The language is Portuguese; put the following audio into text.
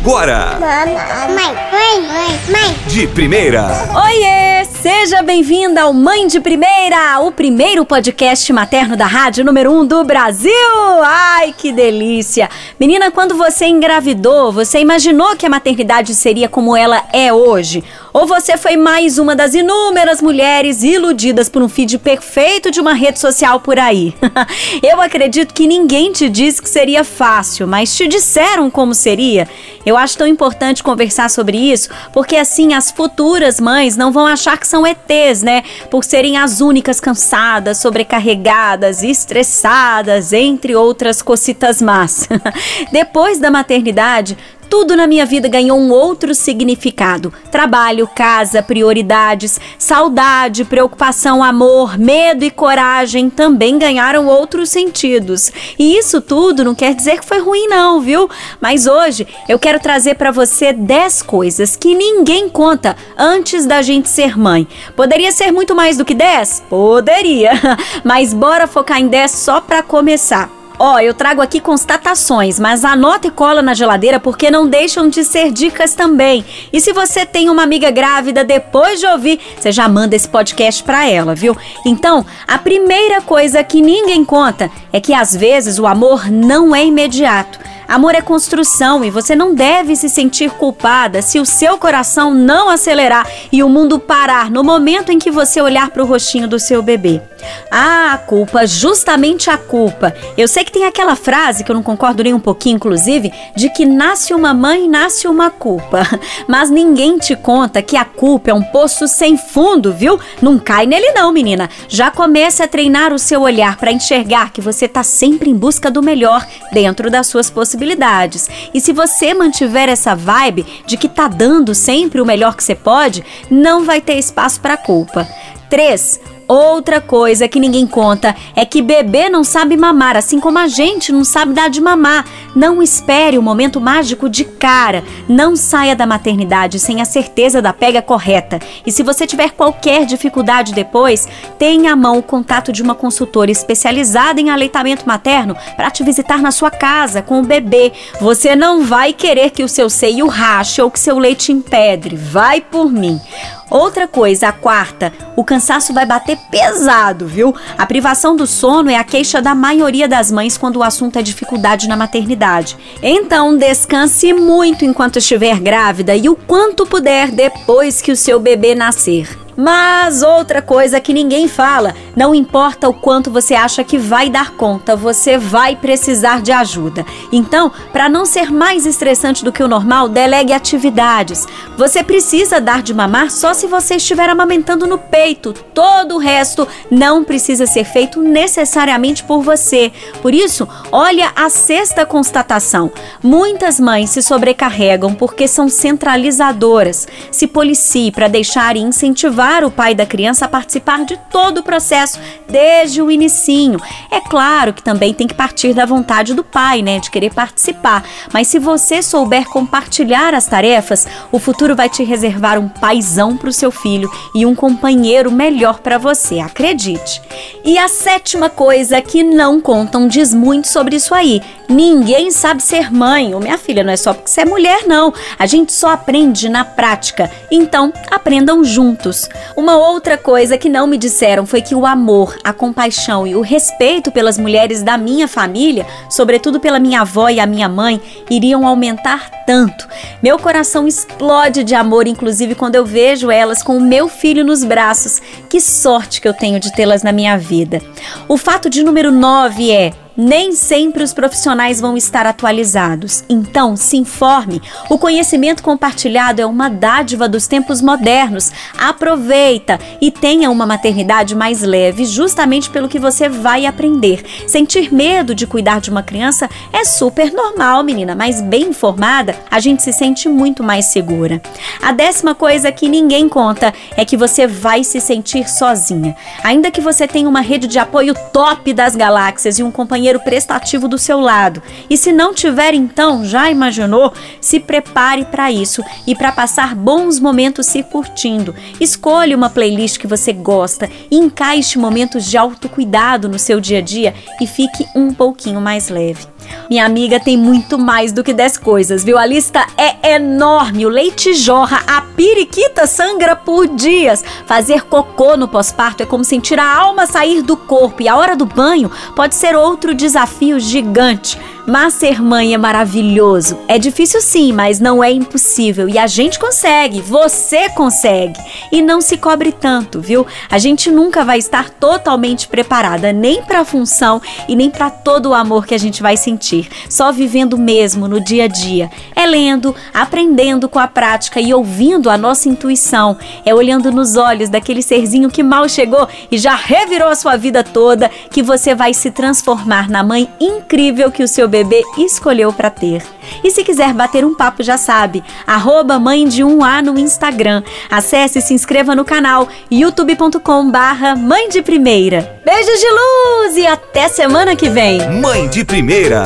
agora. Mãe, mãe, mãe, mãe. De primeira. Oiê! Seja bem-vinda ao Mãe de Primeira, o primeiro podcast materno da rádio número 1 um do Brasil. Ai, que delícia! Menina, quando você engravidou, você imaginou que a maternidade seria como ela é hoje? Ou você foi mais uma das inúmeras mulheres iludidas por um feed perfeito de uma rede social por aí? Eu acredito que ninguém te disse que seria fácil, mas te disseram como seria. Eu acho tão importante conversar sobre isso, porque assim as futuras mães não vão achar que são ETs, né? Por serem as únicas cansadas, sobrecarregadas, estressadas, entre outras cocitas más. Depois da maternidade, tudo na minha vida ganhou um outro significado. Trabalho, casa, prioridades, saudade, preocupação, amor, medo e coragem também ganharam outros sentidos. E isso tudo não quer dizer que foi ruim não, viu? Mas hoje eu quero trazer para você 10 coisas que ninguém conta antes da gente ser mãe. Poderia ser muito mais do que 10? Poderia. Mas bora focar em 10 só para começar. Ó, eu trago aqui constatações, mas anota e cola na geladeira porque não deixam de ser dicas também. E se você tem uma amiga grávida, depois de ouvir, você já manda esse podcast para ela, viu? Então, a primeira coisa que ninguém conta é que às vezes o amor não é imediato. Amor é construção e você não deve se sentir culpada se o seu coração não acelerar e o mundo parar no momento em que você olhar para o rostinho do seu bebê. Ah, a culpa, justamente a culpa. Eu sei que tem aquela frase que eu não concordo nem um pouquinho, inclusive, de que nasce uma mãe, nasce uma culpa. Mas ninguém te conta que a culpa é um poço sem fundo, viu? Não cai nele não, menina. Já comece a treinar o seu olhar para enxergar que você está sempre em busca do melhor dentro das suas possibilidades possibilidades. E se você mantiver essa vibe de que tá dando sempre o melhor que você pode, não vai ter espaço para culpa. 3. Outra coisa que ninguém conta é que bebê não sabe mamar, assim como a gente não sabe dar de mamar. Não espere o momento mágico de cara. Não saia da maternidade sem a certeza da pega correta. E se você tiver qualquer dificuldade depois, tenha à mão o contato de uma consultora especializada em aleitamento materno para te visitar na sua casa com o bebê. Você não vai querer que o seu seio rache ou que seu leite empedre. Vai por mim. Outra coisa, a quarta, o cansaço vai bater pesado, viu? A privação do sono é a queixa da maioria das mães quando o assunto é dificuldade na maternidade. Então, descanse muito enquanto estiver grávida e o quanto puder depois que o seu bebê nascer. Mas outra coisa que ninguém fala, não importa o quanto você acha que vai dar conta, você vai precisar de ajuda. Então, para não ser mais estressante do que o normal, delegue atividades. Você precisa dar de mamar só se você estiver amamentando no peito. Todo o resto não precisa ser feito necessariamente por você. Por isso, olha a sexta constatação. Muitas mães se sobrecarregam porque são centralizadoras. Se policie para deixar e incentivar o pai da criança a participar de todo o processo, desde o inicinho. É claro que também tem que partir da vontade do pai, né, de querer participar. Mas se você souber compartilhar as tarefas, o futuro vai te reservar um paizão para o seu filho e um companheiro melhor para você, acredite. E a sétima coisa que não contam diz muito sobre isso aí. Ninguém sabe ser mãe. Ou minha filha, não é só porque você é mulher, não. A gente só aprende na prática. Então, aprendam juntos. Uma outra coisa que não me disseram foi que o amor, a compaixão e o respeito pelas mulheres da minha família, sobretudo pela minha avó e a minha mãe, iriam aumentar tanto. Meu coração explode de amor, inclusive quando eu vejo elas com o meu filho nos braços. Que sorte que eu tenho de tê-las na minha vida. O fato de número 9 é nem sempre os profissionais vão estar atualizados. Então, se informe. O conhecimento compartilhado é uma dádiva dos tempos modernos. Aproveita e tenha uma maternidade mais leve, justamente pelo que você vai aprender. Sentir medo de cuidar de uma criança é super normal, menina, mas bem informada, a gente se sente muito mais segura. A décima coisa que ninguém conta é que você vai se sentir sozinha. Ainda que você tenha uma rede de apoio top das galáxias e um companheiro companheiro prestativo do seu lado. E se não tiver, então, já imaginou? Se prepare para isso e para passar bons momentos se curtindo. Escolha uma playlist que você gosta encaixe momentos de autocuidado no seu dia a dia e fique um pouquinho mais leve. Minha amiga tem muito mais do que 10 coisas, viu? A lista é enorme. O leite jorra, a periquita sangra por dias. Fazer cocô no pós-parto é como sentir a alma sair do corpo e a hora do banho pode ser outro desafio gigante. Mas ser mãe é maravilhoso. É difícil sim, mas não é impossível. E a gente consegue, você consegue. E não se cobre tanto, viu? A gente nunca vai estar totalmente preparada nem para a função e nem para todo o amor que a gente vai sentir. Só vivendo mesmo no dia a dia. É lendo, aprendendo com a prática e ouvindo a nossa intuição. É olhando nos olhos daquele serzinho que mal chegou e já revirou a sua vida toda que você vai se transformar na mãe incrível que o seu bebê bebê escolheu para ter. E se quiser bater um papo, já sabe, arroba mãe de um A no Instagram. Acesse e se inscreva no canal youtube.com barra mãe de primeira. Beijos de luz e até semana que vem. Mãe de primeira.